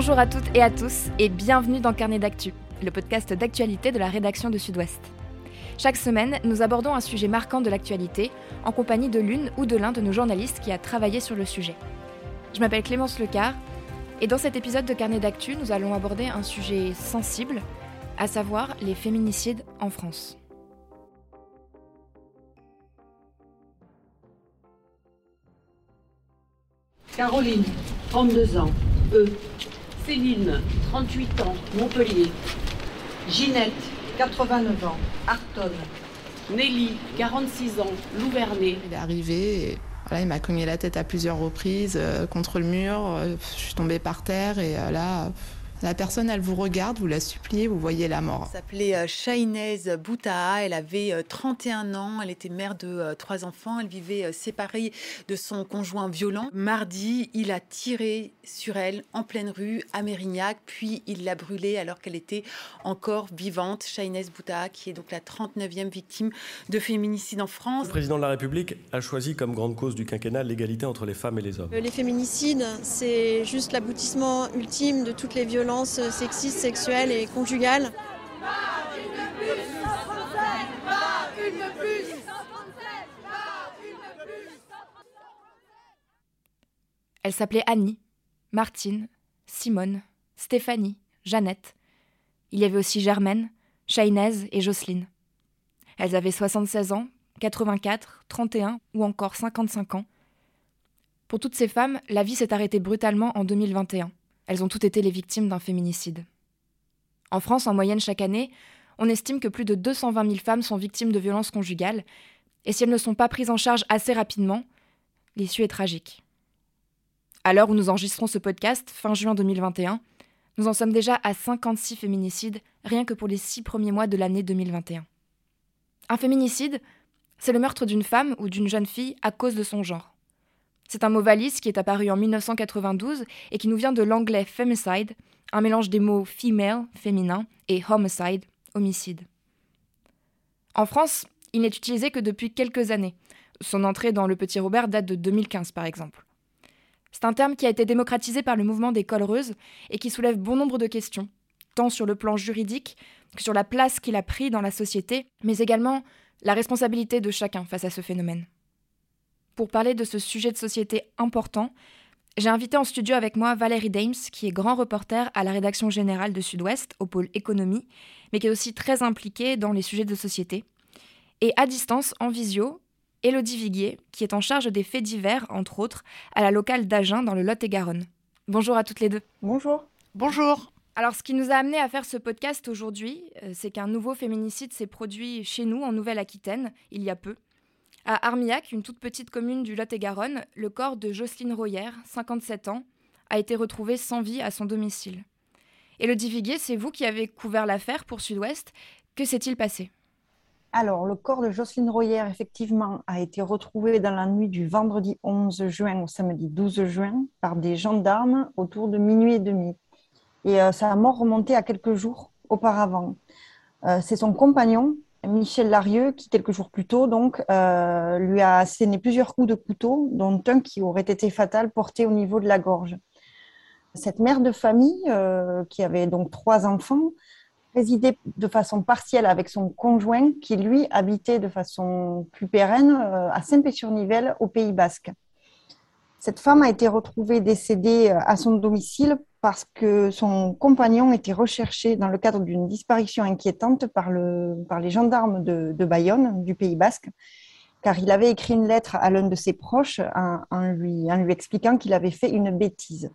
Bonjour à toutes et à tous et bienvenue dans Carnet d'actu, le podcast d'actualité de la rédaction de Sud-Ouest. Chaque semaine, nous abordons un sujet marquant de l'actualité en compagnie de l'une ou de l'un de nos journalistes qui a travaillé sur le sujet. Je m'appelle Clémence Lecar et dans cet épisode de Carnet d'actu, nous allons aborder un sujet sensible, à savoir les féminicides en France. Caroline, 32 ans, E. Céline, 38 ans, Montpellier. Ginette, 89 ans, Artonne. Nelly, 46 ans, Louvernay. Il est arrivé et voilà, il m'a cogné la tête à plusieurs reprises euh, contre le mur. euh, je suis tombée par terre et euh, là, la personne, elle vous regarde, vous la suppliez, vous voyez la mort. Elle s'appelait euh, Shainez Boutaa, elle avait euh, 31 ans, elle était mère de euh, trois enfants, elle vivait euh, séparée de son conjoint violent. Mardi, il a tiré sur elle en pleine rue à Mérignac, puis il l'a brûlée alors qu'elle était encore vivante. Shainez Boutaa, qui est donc la 39e victime de féminicide en France. Le président de la République a choisi comme grande cause du quinquennat l'égalité entre les femmes et les hommes. Les féminicides, c'est juste l'aboutissement ultime de toutes les violences sexistes, sexuelles et conjugales. Elles s'appelaient Annie, Martine, Simone, Stéphanie, Jeannette. Il y avait aussi Germaine, Shainez et Jocelyne. Elles avaient 76 ans, 84, 31 ou encore 55 ans. Pour toutes ces femmes, la vie s'est arrêtée brutalement en 2021. Elles ont toutes été les victimes d'un féminicide. En France, en moyenne chaque année, on estime que plus de 220 000 femmes sont victimes de violences conjugales, et si elles ne sont pas prises en charge assez rapidement, l'issue est tragique. À l'heure où nous enregistrons ce podcast, fin juin 2021, nous en sommes déjà à 56 féminicides, rien que pour les six premiers mois de l'année 2021. Un féminicide, c'est le meurtre d'une femme ou d'une jeune fille à cause de son genre. C'est un mot valise qui est apparu en 1992 et qui nous vient de l'anglais femicide, un mélange des mots female, féminin, et homicide, homicide. En France, il n'est utilisé que depuis quelques années. Son entrée dans le Petit Robert date de 2015 par exemple. C'est un terme qui a été démocratisé par le mouvement des collereuses et qui soulève bon nombre de questions, tant sur le plan juridique que sur la place qu'il a pris dans la société, mais également la responsabilité de chacun face à ce phénomène. Pour parler de ce sujet de société important, j'ai invité en studio avec moi Valérie Dames, qui est grand reporter à la rédaction générale de Sud-Ouest, au pôle économie, mais qui est aussi très impliquée dans les sujets de société. Et à distance, en visio, Élodie Viguier, qui est en charge des faits divers, entre autres, à la locale d'Agen dans le Lot-et-Garonne. Bonjour à toutes les deux. Bonjour. Bonjour. Alors, ce qui nous a amené à faire ce podcast aujourd'hui, euh, c'est qu'un nouveau féminicide s'est produit chez nous, en Nouvelle-Aquitaine, il y a peu. À Armillac, une toute petite commune du Lot-et-Garonne, le corps de Jocelyne Royer, 57 ans, a été retrouvé sans vie à son domicile. Élodie Viguier, c'est vous qui avez couvert l'affaire pour Sud-Ouest. Que s'est-il passé? Alors, le corps de Jocelyne Royer, effectivement, a été retrouvé dans la nuit du vendredi 11 juin au samedi 12 juin par des gendarmes autour de minuit et demi. Et euh, sa mort remontait à quelques jours auparavant. Euh, C'est son compagnon, Michel Larieux, qui quelques jours plus tôt donc, euh, lui a asséné plusieurs coups de couteau, dont un qui aurait été fatal porté au niveau de la gorge. Cette mère de famille, euh, qui avait donc trois enfants, résidait de façon partielle avec son conjoint, qui lui habitait de façon plus pérenne euh, à Saint-Pé-sur-Nivelle, au Pays Basque. Cette femme a été retrouvée décédée euh, à son domicile parce que son compagnon était recherché dans le cadre d'une disparition inquiétante par, le, par les gendarmes de, Bayonne, du Pays Basque, car il avait écrit une lettre à l'un de ses proches en, lui, en lui expliquant qu'il avait fait une bêtise.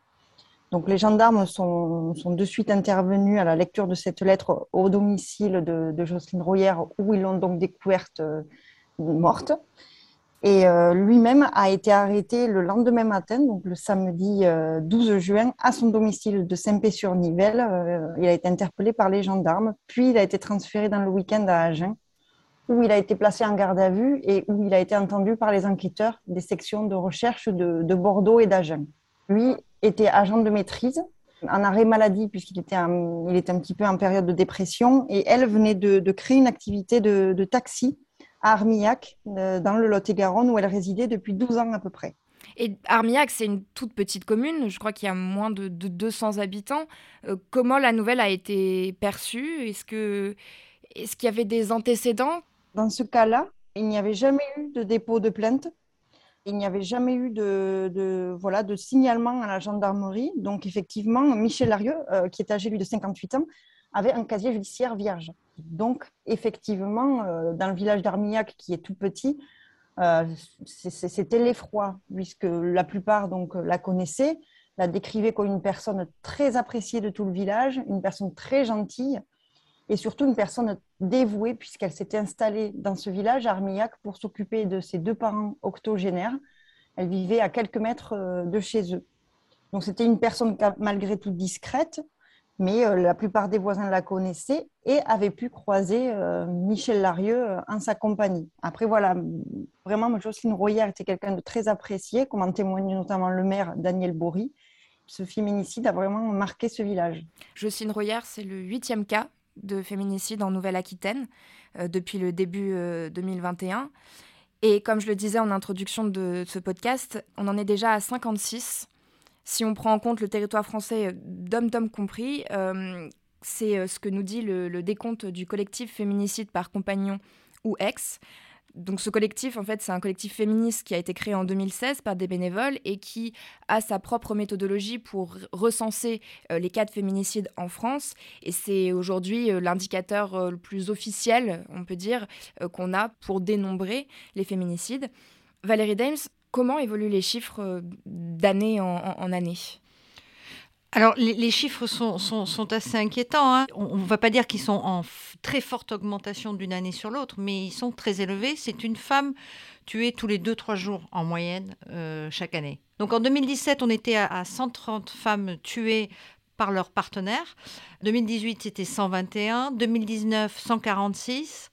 Donc les gendarmes sont, sont, de suite intervenus à la lecture de cette lettre au domicile de, de Jocelyne Royer, où ils l'ont donc découverte euh, morte. Et euh, lui-même a été arrêté le lendemain matin, donc le samedi euh, 12 juin, à son domicile de Saint-Pé-sur-Nivelle. Euh, il a été interpellé par les gendarmes, puis il a été transféré dans le week-end à Agen, où il a été placé en garde à vue et où il a été entendu par les enquêteurs des sections de recherche de, de Bordeaux et d'Agen. Lui était agent de maîtrise, en arrêt maladie puisqu'il était, un, était un petit peu en période de dépression, et elle venait de, créer une activité de taxi à Armillac, euh, dans le Lot-et-Garonne, où elle résidait depuis 12 ans à peu près. Et Armillac, c'est une toute petite commune, je crois qu'il y a moins de, 200 habitants. Euh, comment la nouvelle a été perçue? Est-ce que est-ce qu'il y avait des antécédents? Dans ce cas-là, il n'y avait jamais eu de dépôt de plainte. Il n'y avait jamais eu de, voilà, de signalement à la gendarmerie. Donc, effectivement, Michel Larieux, euh, qui est âgé lui de 58 ans, avait un casier judiciaire vierge. Donc, effectivement, euh, dans le village d'Armillac, qui est tout petit, euh, c'était l'effroi, puisque la plupart donc, la connaissaient, la décrivaient comme une personne très appréciée de tout le village, une personne très gentille et surtout une personne dévouée, puisqu'elle s'était installée dans ce village, Armillac, pour s'occuper de ses deux parents octogénaires. Elle vivait à quelques mètres euh, de chez eux. Donc c'était une personne malgré tout discrète, mais euh, la plupart des voisins la connaissaient et avaient pu croiser euh, Michel Larieux euh, en sa compagnie. Après, voilà, vraiment, Jocelyne Royer était quelqu'un de très apprécié, comme en témoigne notamment le maire Daniel Bory. Ce féminicide a vraiment marqué ce village. Jocelyne Royer, c'est le huitième cas de féminicide en Nouvelle-Aquitaine depuis le début 2021. Et comme je le disais en introduction de ce podcast, on en est déjà à 56 si on prend en compte le territoire français, euh, dom-tom compris, euh, c'est euh, ce que nous dit le, décompte du collectif féminicide par compagnon ou ex. Donc ce collectif, en fait, c'est un collectif féministe qui a été créé en 2016 par des bénévoles et qui a sa propre méthodologie pour recenser les cas de féminicide en France. Et c'est aujourd'hui l'indicateur le plus officiel, on peut dire, qu'on a pour dénombrer les féminicides. Valérie Dames, Comment évoluent les chiffres euh, d'année en, année? Alors, les, chiffres sont, assez inquiétants. Hein. On ne va pas dire qu'ils sont en très forte augmentation d'une année sur l'autre, mais ils sont très élevés. C'est une femme tuée tous les 2-3 jours en moyenne euh, chaque année. Donc en 2017, on était à, 130 femmes tuées par leur partenaire. 2018, c'était 121. 2019, 146.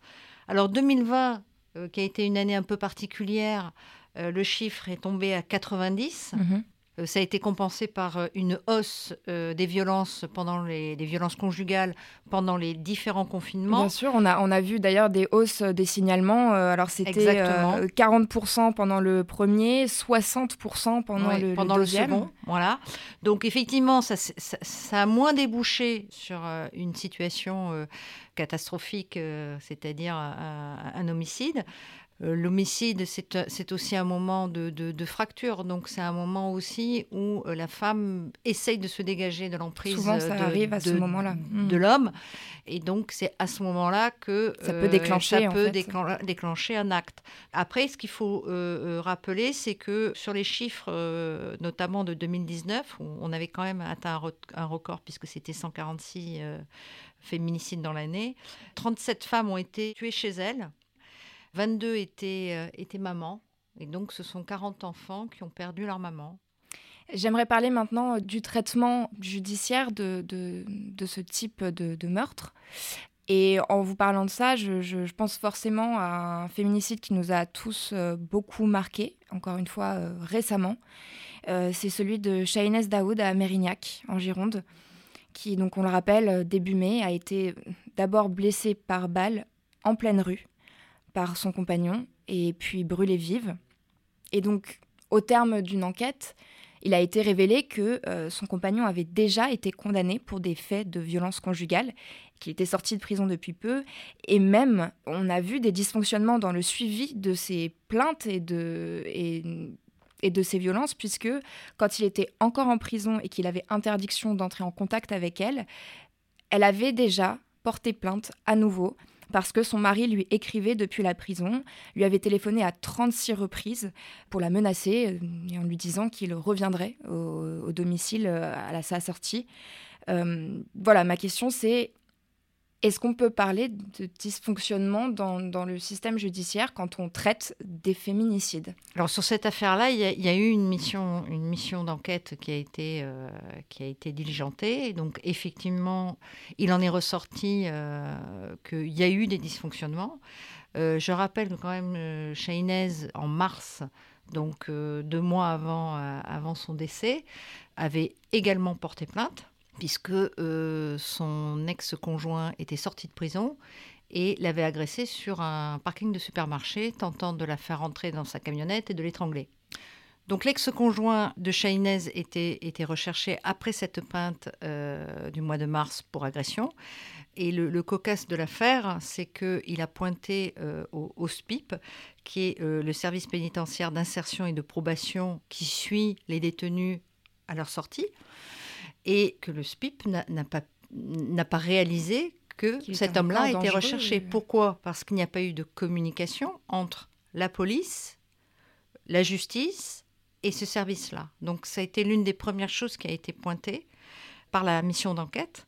Alors 2020, euh, qui a été une année un peu particulière, euh, le chiffre est tombé à 90. Mhm. Euh, ça a été compensé par euh, une hausse des violences pendant les, violences conjugales pendant les différents confinements. Bien sûr, on a, on a vu d'ailleurs des hausses des signalements. alors c'était 40% pendant le premier, 60% pendant, le, pendant le, second. Voilà. Donc effectivement, ça, ça, a moins débouché sur une situation catastrophique, c'est-à-dire un homicide. Euh, l'homicide, c'est aussi un moment de, fracture. Donc, c'est un moment aussi où euh, la femme essaye de se dégager de l'emprise de, de l'homme. Et donc, c'est à ce moment-là que ça peut, déclencher, ça peut déclencher un acte. Après, ce qu'il faut euh, rappeler, c'est que sur les chiffres, notamment de 2019, on avait quand même atteint un record puisque c'était 146 féminicides dans l'année. 37 femmes ont été tuées chez elles 22 étaient, euh, étaient mamans. Et donc, ce sont 40 enfants qui ont perdu leur maman. J'aimerais parler maintenant euh, du traitement judiciaire de, de, ce type de, meurtre. Et en vous parlant de ça, je, pense forcément à un féminicide qui nous a tous euh, beaucoup marqué, encore une fois récemment. c'est celui de Shahinez Daoud à Mérignac, en Gironde, qui, donc on le rappelle, début mai, a été d'abord blessée par balle en pleine rue par son compagnon et puis brûlée vive. Et donc, au terme d'une enquête, il a été révélé que euh, son compagnon avait déjà été condamné pour des faits de violence conjugale, qu'il était sorti de prison depuis peu, et même on a vu des dysfonctionnements dans le suivi de ses plaintes et de, et, et de ses violences, puisque quand il était encore en prison et qu'il avait interdiction d'entrer en contact avec elle, elle avait déjà porté plainte à nouveau parce que son mari lui écrivait depuis la prison, lui avait téléphoné à 36 reprises pour la menacer euh, en lui disant qu'il reviendrait au, domicile euh, à sa sortie. Euh, voilà, ma question c'est est-ce qu'on peut parler de dysfonctionnement dans, le système judiciaire quand on traite des féminicides? Alors sur cette affaire-là, il y, a eu une mission, une mission d'enquête qui a été euh, diligentée. donc effectivement, il en est ressorti euh, qu'il y a eu des dysfonctionnements. Euh, je rappelle quand même, euh, en mars, donc deux mois avant son décès, avait également porté plainte puisque euh, son ex-conjoint était sorti de prison et l'avait agressée sur un parking de supermarché, tentant de la faire rentrer dans sa camionnette et de l'étrangler. Donc l'ex-conjoint de Chahinez était, recherché après cette plainte euh, du mois de mars pour agression. Et le, cocasse de l'affaire, c'est qu'il a pointé euh, au, SPIP, qui est euh, le service pénitentiaire d'insertion et de probation qui suit les détenus à leur sortie, et que le SPIP n'a pas, pas réalisé que cet homme-là a été recherché. Pourquoi? Parce qu'il n'y a pas eu de communication entre la police, la justice et ce service-là. Donc ça a été l'une des premières choses qui a été pointée par la mission d'enquête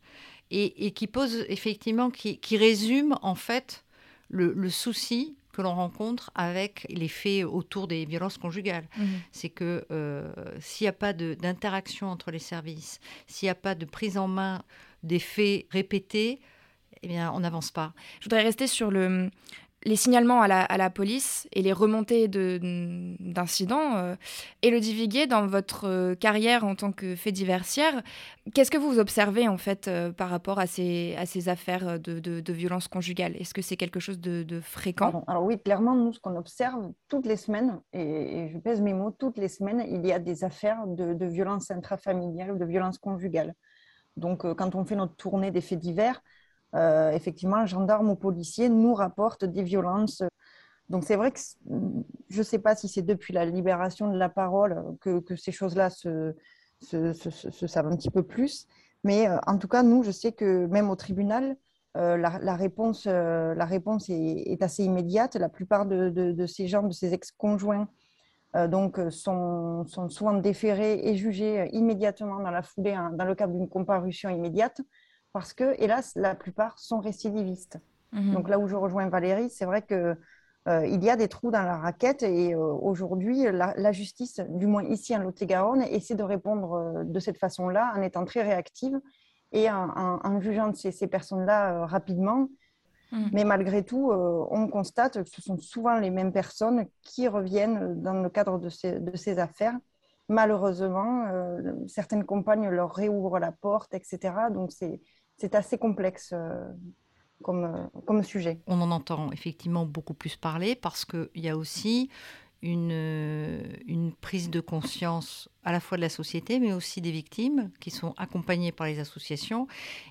et, qui pose effectivement, qui, résume en fait le, souci que l'on rencontre avec les faits autour des violences conjugales. Mmh. C'est que euh, s'il n'y a pas d'interaction entre les services, s'il n'y a pas de prise en main des faits répétés, eh bien, on n'avance pas. Je voudrais rester sur le, les signalements à la, police et les remontées d'incidents. Euh, Élodie Viguier, dans votre euh, carrière en tant que fait diversière, qu'est-ce que vous observez en fait euh, par rapport à ces, affaires de, de, violence conjugale? Est-ce que c'est quelque chose de, fréquent? Alors, oui, clairement, nous, ce qu'on observe toutes les semaines, et, je pèse mes mots, toutes les semaines, il y a des affaires de, de violence intrafamiliale ou de violence conjugale. Donc, quand on fait notre tournée des faits divers, euh, effectivement, gendarmes ou policiers nous rapportent des violences. Donc c'est vrai que je ne sais pas si c'est depuis la libération de la parole que, ces choses-là se, savent un petit peu plus. Mais euh, en tout cas, nous, je sais que même au tribunal, euh, la, réponse, la réponse est, assez immédiate. La plupart de, ces gens, de ces ex-conjoints, donc, sont, sont, souvent déférés et jugés immédiatement dans la foulée, hein, dans le cadre d'une comparution immédiate parce que, hélas, la plupart sont récidivistes. Mhm. Donc là où je rejoins Valérie, c'est vrai que euh, il y a des trous dans la raquette et euh, aujourd'hui, la, justice, du moins ici en Lot-et-Garonne, essaie de répondre euh, de cette façon-là en étant très réactive et en, jugeant ces, ces personnes-là rapidement. Mhm. Mais malgré tout, on constate que ce sont souvent les mêmes personnes qui reviennent dans le cadre de ces, de ces affaires. Malheureusement, certaines compagnes leur réouvrent la porte, etc. Donc c'est c'est assez complexe euh, euh, comme sujet. On en entend effectivement beaucoup plus parler parce qu'il y a aussi une, euh, une prise de conscience à la fois de la société, mais aussi des victimes qui sont accompagnées par les associations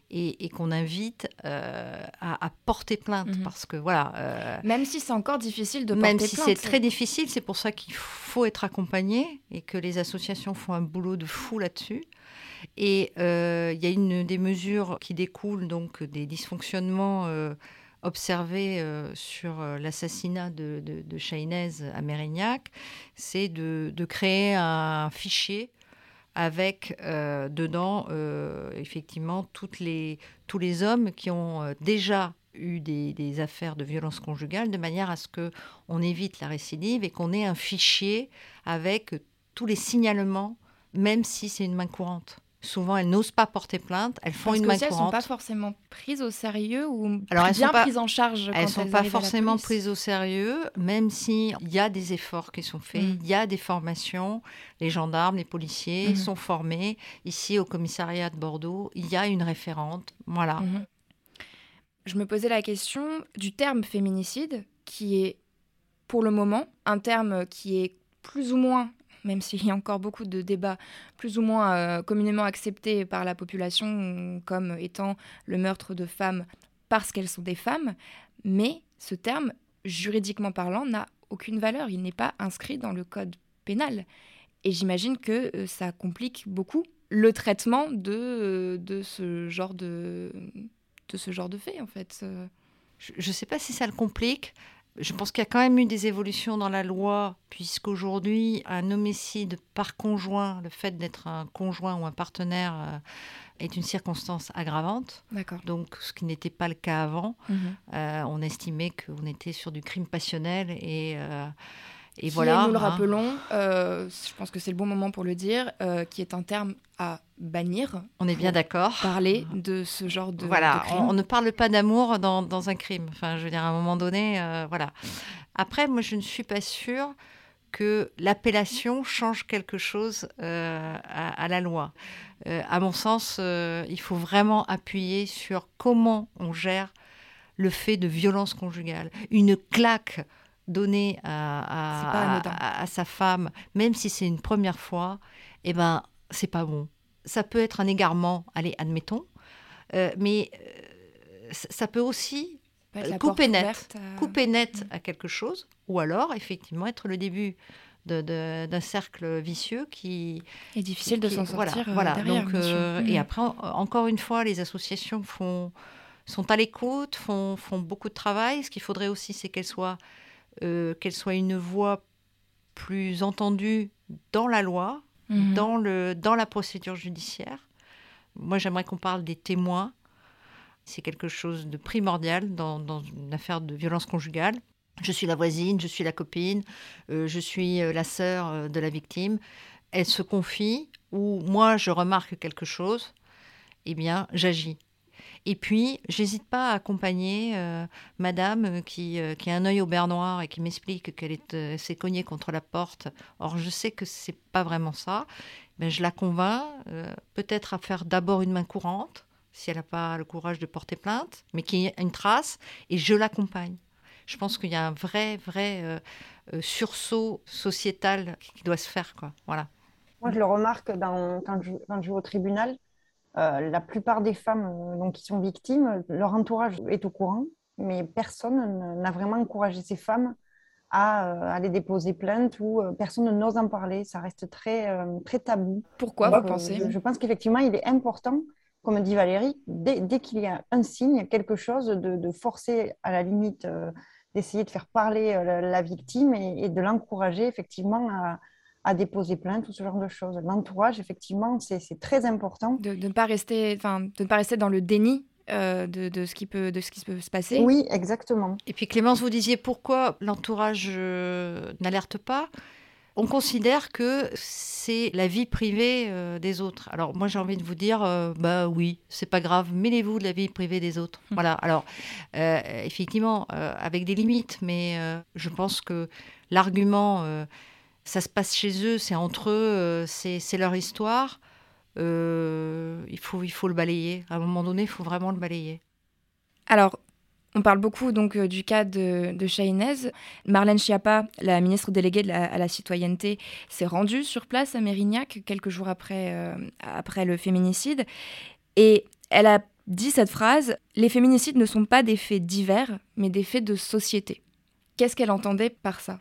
et, qu'on invite à, porter plainte mhm. parce que voilà. même si c'est encore difficile de porter même si c'est très difficile, c'est pour ça qu'il faut être accompagné et que les associations font un boulot de fou là-dessus. Et euh, il y a une des mesures qui découlent donc des dysfonctionnements euh, observés euh, sur l'assassinat de, de, à Mérignac, c'est de, créer un fichier avec dedans effectivement tous les hommes qui ont déjà eu des, des, affaires de violence conjugale, de manière à ce qu'on évite la récidive et qu'on ait un fichier avec tous les signalements, même si c'est une main courante souvent elles n'osent pas porter plainte, elles font une main courante. Elles ne sont pas forcément prises au sérieux ou Alors, elles bien sont pas, prises en charge. elles ne sont pas forcément prises au sérieux, même s'il y a des efforts qui sont faits, mm. il y a des formations. Les gendarmes, les policiers mm-hmm. sont formés. Ici, au commissariat de Bordeaux, il y a une référente. Voilà. Mm-hmm. Je me posais la question du terme féminicide, qui est pour le moment un terme qui est plus ou moins même s'il y a encore beaucoup de débats plus ou moins euh, communément acceptés par la population comme étant le meurtre de femmes parce qu'elles sont des femmes, mais ce terme, juridiquement parlant, n'a aucune valeur, il n'est pas inscrit dans le code pénal. Et j'imagine que euh, ça complique beaucoup le traitement de, euh, de, ce, genre de, de ce genre de fait, en fait. Je ne sais pas si ça le complique. Je pense qu'il y a quand même eu des évolutions dans la loi, puisqu'aujourd'hui, un homicide par conjoint, le fait d'être un conjoint ou un partenaire, euh, est une circonstance aggravante. D'accord. Donc, ce qui n'était pas le cas avant. Mhm. Euh, on estimait qu'on était sur du crime passionnel et. Euh, et voilà. nous le hein. rappelons, je pense que c'est le bon moment pour le dire, qui est un terme à bannir. On est bien d'accord. Parler de ce genre de. Voilà, crime. On, ne parle pas d'amour dans, dans, un crime. Enfin, je veux dire, à un moment donné, euh, voilà. Après, moi, je ne suis pas sûre que l'appellation change quelque chose euh, à, la loi. Euh, à mon sens, il faut vraiment appuyer sur comment on gère le fait de violence conjugale. Une claque donné à, sa femme, même si c'est une première fois, eh ben, c'est pas bon. Ça peut être un égarement, allez, admettons, euh, mais euh, ça peut aussi couper net, couper net à quelque chose, ou alors effectivement être le début d'un cercle vicieux qui est difficile de s'en sortir. Voilà, euh, donc et après encore une fois, les associations font sont à l'écoute, font, font beaucoup de travail. Ce qu'il faudrait aussi, c'est qu'elles soient qu'elle soit une voix plus entendue dans la loi, mhm. dans, le, dans la procédure judiciaire. Moi, j'aimerais qu'on parle des témoins. C'est quelque chose de primordial dans, dans, une affaire de violence conjugale. Je suis la voisine, je suis la copine, euh, je suis euh, la sœur euh, de la victime. Elle se confie ou moi je remarque quelque chose, eh bien j'agis. Et puis, j'hésite pas à accompagner euh, madame euh, qui, euh, qui a un œil au beurre noir et qui m'explique qu'elle s'est cognée contre la porte. Or, je sais que c'est pas vraiment ça. Mais je la convainc peut-être à faire d'abord une main courante, si elle n'a pas le courage de porter plainte, mais qui ait une trace, et je l'accompagne. Je pense qu'il y a un vrai, vrai sursaut sociétal qui doit se faire. Voilà. Moi, je le remarque quand, je, quand je vais au tribunal. Euh, la plupart des femmes euh, donc, qui sont victimes, leur entourage est au courant, mais personne n'a vraiment encouragé ces femmes à euh, aller déposer plainte ou personne n'ose en parler. Ça reste très, très tabou. Pourquoi vous pensez Je, pense qu'effectivement, il est important, comme dit Valérie, dès, qu'il y a un signe, quelque chose, de, forcer à la limite d'essayer de faire parler la, victime et de l'encourager effectivement à, à déposer plainte ou ce genre de choses. L'entourage, effectivement, c'est très important. De, ne pas rester, de ne pas rester dans le déni euh, de, de, ce qui peut, de ce qui peut se passer. Oui, exactement. Et puis Clémence, vous disiez pourquoi l'entourage euh, n'alerte pas? On considère que c'est la vie privée euh, des autres. Alors moi j'ai envie de vous dire, bah oui, c'est pas grave, mêlez-vous de la vie privée des autres. Hum. Voilà. Alors effectivement, avec des limites, mais je pense que l'argument ça se passe chez eux, c'est entre eux, euh, c'est leur histoire. Euh, il, faut, il faut le balayer. À un moment donné, il faut vraiment le balayer. Alors, on parle beaucoup donc euh, du cas de, de Marlène Schiappa, la ministre déléguée à la citoyenneté, s'est rendue sur place à Mérignac quelques jours après, après le féminicide. Et elle a dit cette phrase Les féminicides ne sont pas des faits divers, mais des faits de société. Qu'est-ce qu'elle entendait par ça?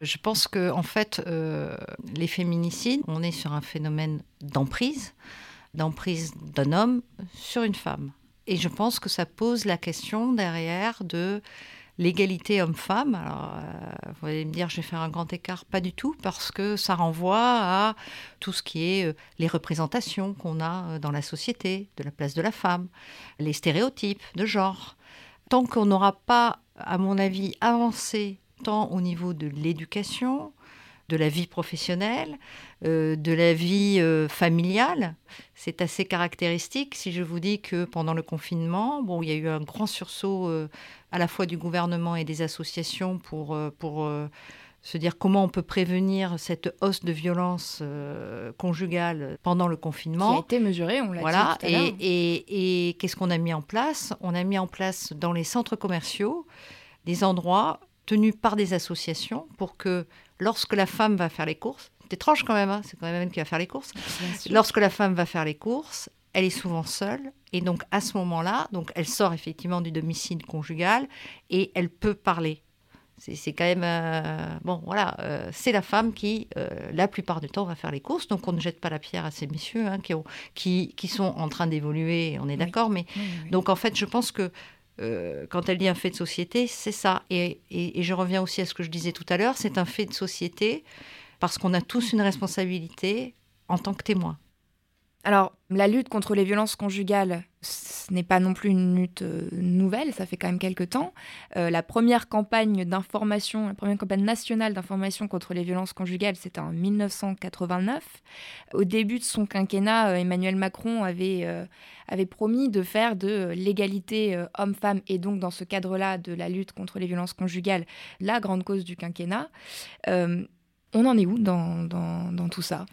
Je pense que en fait, euh, les féminicides, on est sur un phénomène d'emprise, d'emprise d'un homme sur une femme. Et je pense que ça pose la question derrière de l'égalité homme-femme. Alors, euh, vous allez me dire, je vais faire un grand écart, pas du tout, parce que ça renvoie à tout ce qui est euh, les représentations qu'on a dans la société, de la place de la femme, les stéréotypes de genre. Tant qu'on n'aura pas, à mon avis, avancé tant au niveau de l'éducation, de la vie professionnelle, euh, de la vie euh, familiale. C'est assez caractéristique si je vous dis que pendant le confinement, bon, il y a eu un grand sursaut euh, à la fois du gouvernement et des associations pour, pour se dire comment on peut prévenir cette hausse de violence conjugale pendant le confinement. Qui a été mesurée, on l'a voilà. dit. Tout à et, et, et qu'est-ce qu'on a mis en place? On a mis en place dans les centres commerciaux des endroits tenue par des associations pour que lorsque la femme va faire les courses, c'est étrange quand même, hein, c'est quand même elle qui va faire les courses, lorsque la femme va faire les courses, elle est souvent seule et donc à ce moment-là, donc elle sort effectivement du domicile conjugal et elle peut parler. C'est quand même euh, bon, voilà, euh, c'est la femme qui, euh, la plupart du temps, va faire les courses. Donc on ne jette pas la pierre à ces messieurs hein, qui, ont, qui, qui, sont en train d'évoluer. On est d'accord, mais donc en fait, je pense que euh, quand elle dit un fait de société, c'est ça. Et, je reviens aussi à ce que je disais tout à l'heure, c'est un fait de société parce qu'on a tous une responsabilité en tant que témoin. Alors, la lutte contre les violences conjugales, ce n'est pas non plus une lutte euh, nouvelle, ça fait quand même quelques temps. Euh, la première campagne d'information, la première campagne nationale d'information contre les violences conjugales, c'était en 1989. Au début de son quinquennat, euh, Emmanuel Macron avait, promis de faire de l'égalité homme-femme et donc dans ce cadre-là de la lutte contre les violences conjugales la grande cause du quinquennat. on en est où dans, dans, dans tout ça?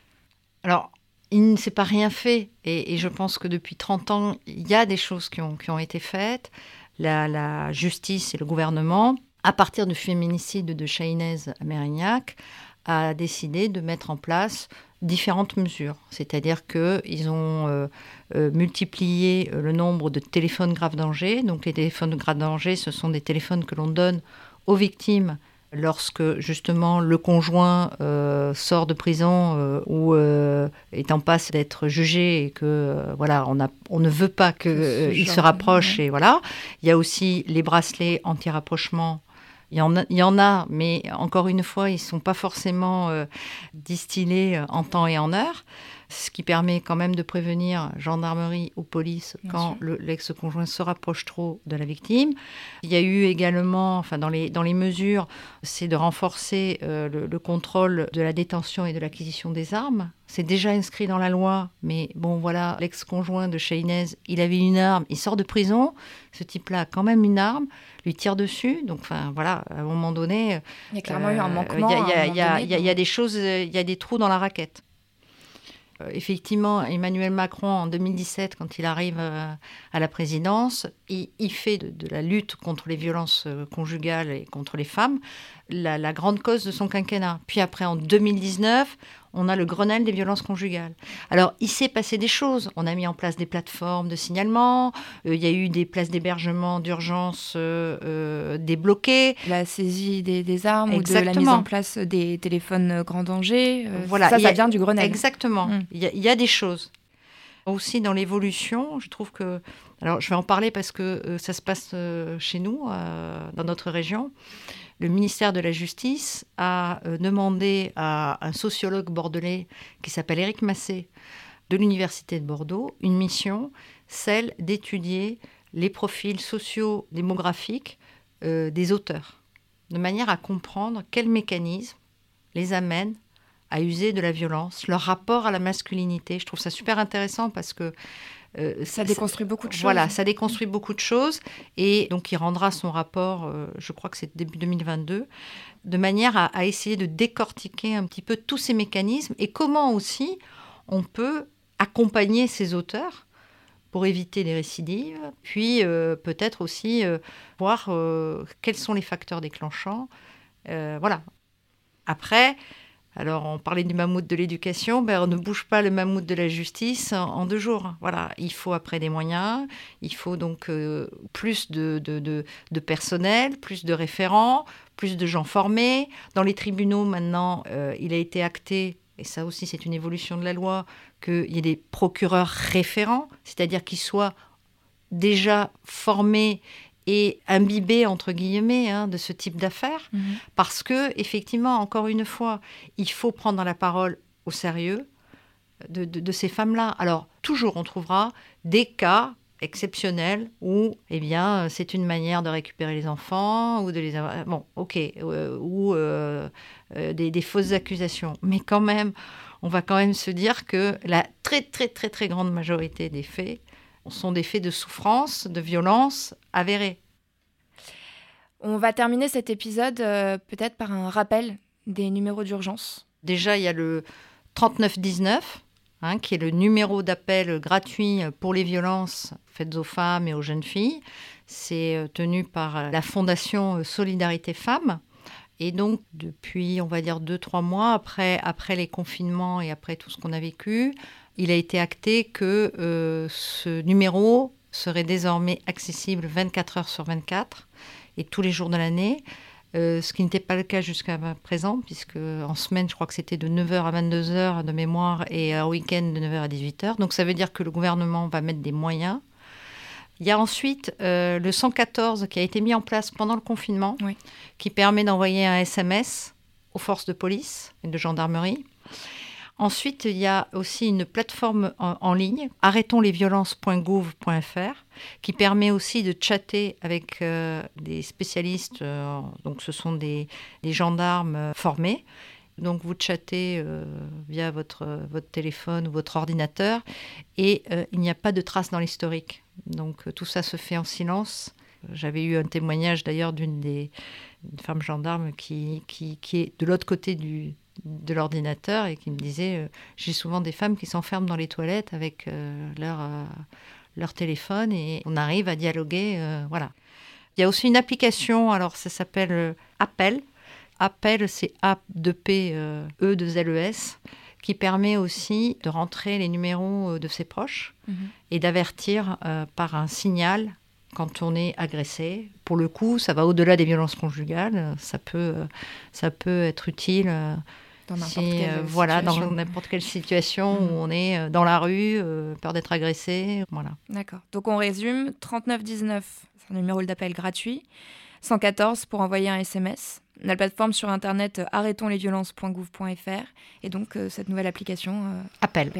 Alors, il ne s'est pas rien fait. Et, je pense que depuis 30 ans, il y a des choses qui ont, été faites. La, justice et le gouvernement à partir du féminicide de Chahinez Mérignac, a décidé de mettre en place différentes mesures. C'est-à-dire qu'ils ont euh, euh, multiplié euh, le nombre de téléphones grave danger. Donc les téléphones grave danger, ce sont des téléphones que l'on donne aux victimes lorsque justement le conjoint sort de prison ou est en passe d'être jugé et que voilà on, a, on ne veut pas qu'il se rapproche et voilà. Il y a aussi les bracelets anti-rapprochement. Il y, en a, mais encore une fois, ils ne sont pas forcément euh, distillés euh, en temps et en heure ce qui permet quand même de prévenir gendarmerie ou police quand l'ex-conjoint se rapproche trop de la victime. Il y a eu également, enfin dans les, dans les mesures, c'est de renforcer euh, le, contrôle de la détention et de l'acquisition des armes. C'est déjà inscrit dans la loi, mais bon voilà, l'ex-conjoint de Chahinez, il avait une arme, il sort de prison, ce type-là a quand même une arme, lui tire dessus, donc enfin voilà, à un moment donné... Il y a clairement eu un euh, manquement. Il y a des choses, il y a des trous dans la raquette. Euh, effectivement, Emmanuel Macron, en 2017, quand il arrive euh, à la présidence, il, fait de, la lutte contre les violences euh, conjugales et contre les femmes la, grande cause de son quinquennat. Puis après, en 2019, on a le Grenelle des violences conjugales. Alors, il s'est passé des choses. On a mis en place des plateformes de signalement, euh, il y a eu des places d'hébergement d'urgence euh, euh, débloquées. La saisie des, armes ou de la mise en place des téléphones grand danger. voilà, ça, ça vient du Grenelle. Exactement. Mm. Il, y a, des choses. Aussi, dans l'évolution, je trouve que... Alors, je vais en parler parce que ça se passe chez nous, dans notre région le ministère de la Justice a euh, demandé à un sociologue bordelais qui s'appelle Éric Massé de l'Université de Bordeaux une mission, celle d'étudier les profils sociaux-démographiques euh, des auteurs, de manière à comprendre quels mécanismes les amènent à user de la violence, leur rapport à la masculinité. Je trouve ça super intéressant parce que euh, ça déconstruit beaucoup de choses. Voilà, ça déconstruit beaucoup de choses. Et donc, il rendra son rapport, euh, je crois que c'est début 2022, de manière à, essayer de décortiquer un petit peu tous ces mécanismes et comment aussi on peut accompagner ces auteurs pour éviter les récidives, puis euh, peut-être aussi voir quels sont les facteurs déclenchants. voilà. Après, alors, on parlait du mammouth de l'éducation, ben, on ne bouge pas le mammouth de la justice en, deux jours. Voilà, il faut après des moyens, il faut donc euh, plus de, de, personnel, plus de référents, plus de gens formés. Dans les tribunaux, maintenant, euh, il a été acté, et ça aussi c'est une évolution de la loi, qu'il y ait des procureurs référents, c'est-à-dire qu'ils soient déjà formés et imbibé entre guillemets hein, de ce type d'affaires mhm. parce que effectivement encore une fois il faut prendre la parole au sérieux de, ces femmes-là. Alors toujours on trouvera des cas exceptionnels où eh bien c'est une manière de récupérer les enfants ou de les avoir bon ok euh, ou euh, euh, des, des, fausses accusations mais quand même on va quand même se dire que la très très très très grande majorité des faits sont des faits de souffrance, de violence avérés. On va terminer cet épisode euh, peut-être par un rappel des numéros d'urgence. Déjà, il y a le 3919, hein, qui est le numéro d'appel gratuit pour les violences faites aux femmes et aux jeunes filles. C'est euh, tenu par la Fondation Solidarité Femmes. Et donc, depuis, on va dire, deux, trois mois après, après les confinements et après tout ce qu'on a vécu, il a été acté que euh, ce numéro serait désormais accessible 24 heures sur 24 et tous les jours de l'année. Euh, ce qui n'était pas le cas jusqu'à présent, puisque en semaine, je crois que c'était de 9h à 22h de mémoire et en week-end de 9h à 18h. Donc ça veut dire que le gouvernement va mettre des moyens. Il y a ensuite euh, le 114 qui a été mis en place pendant le confinement, qui permet d'envoyer un SMS aux forces de police et de gendarmerie Ensuite, il y a aussi une plateforme en, ligne, arrêtonslesviolences.gouv.fr, qui permet aussi de chatter avec euh, des spécialistes. Euh, donc, ce sont des, gendarmes euh, formés. Donc, vous chattez via votre, votre téléphone ou votre ordinateur et il n'y a pas de traces dans l'historique. Donc, tout ça se fait en silence. J'avais eu un témoignage d'ailleurs d'une des femmes gendarmes qui, qui, qui est de l'autre côté du, de l'ordinateur et qui me disait euh, j'ai souvent des femmes qui s'enferment dans les toilettes avec euh, leur, euh, leur téléphone et on arrive à dialoguer voilà Il y a aussi une application, alors ça s'appelle Appel. Appel, c'est A de P E de L E S, qui permet aussi de rentrer les numéros de ses proches Mhm. et d'avertir par un signal quand on est agressé. Pour le coup, ça va au-delà des violences conjugales. Ça peut, euh, ça peut être utile. euh, Dans n'importe si, quelle euh, voilà, dans situation. n'importe quelle situation où on est dans la rue, peur d'être agressé, voilà. D'accord. Donc on résume 3919, c'est un numéro d'appel gratuit. 114 pour envoyer un SMS. La plateforme sur internet euh, arrêtonslesviolences.gouv.fr et donc euh, cette nouvelle application. euh, Appel.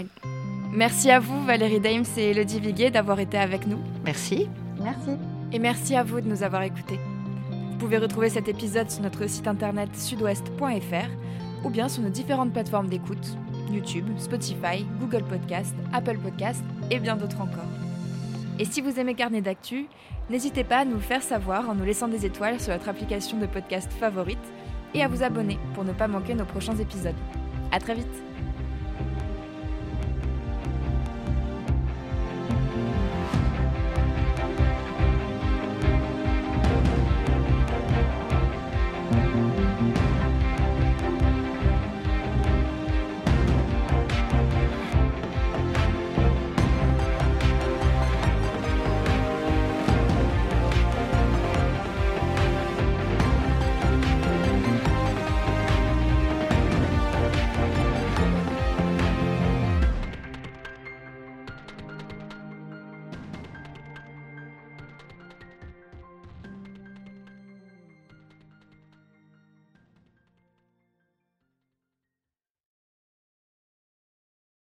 Merci à vous Valérie Dames et Elodie Viguier d'avoir été avec nous. Merci. Merci. Et merci à vous de nous avoir écoutés. Vous pouvez retrouver cet épisode sur notre site internet sudouest.fr ou bien sur nos différentes plateformes d'écoute YouTube, Spotify, Google Podcast, Apple Podcast et bien d'autres encore. Et si vous aimez Carnet d'actu, n'hésitez pas à nous faire savoir en nous laissant des étoiles sur votre application de podcast favorite et à vous abonner pour ne pas manquer nos prochains épisodes. À très vite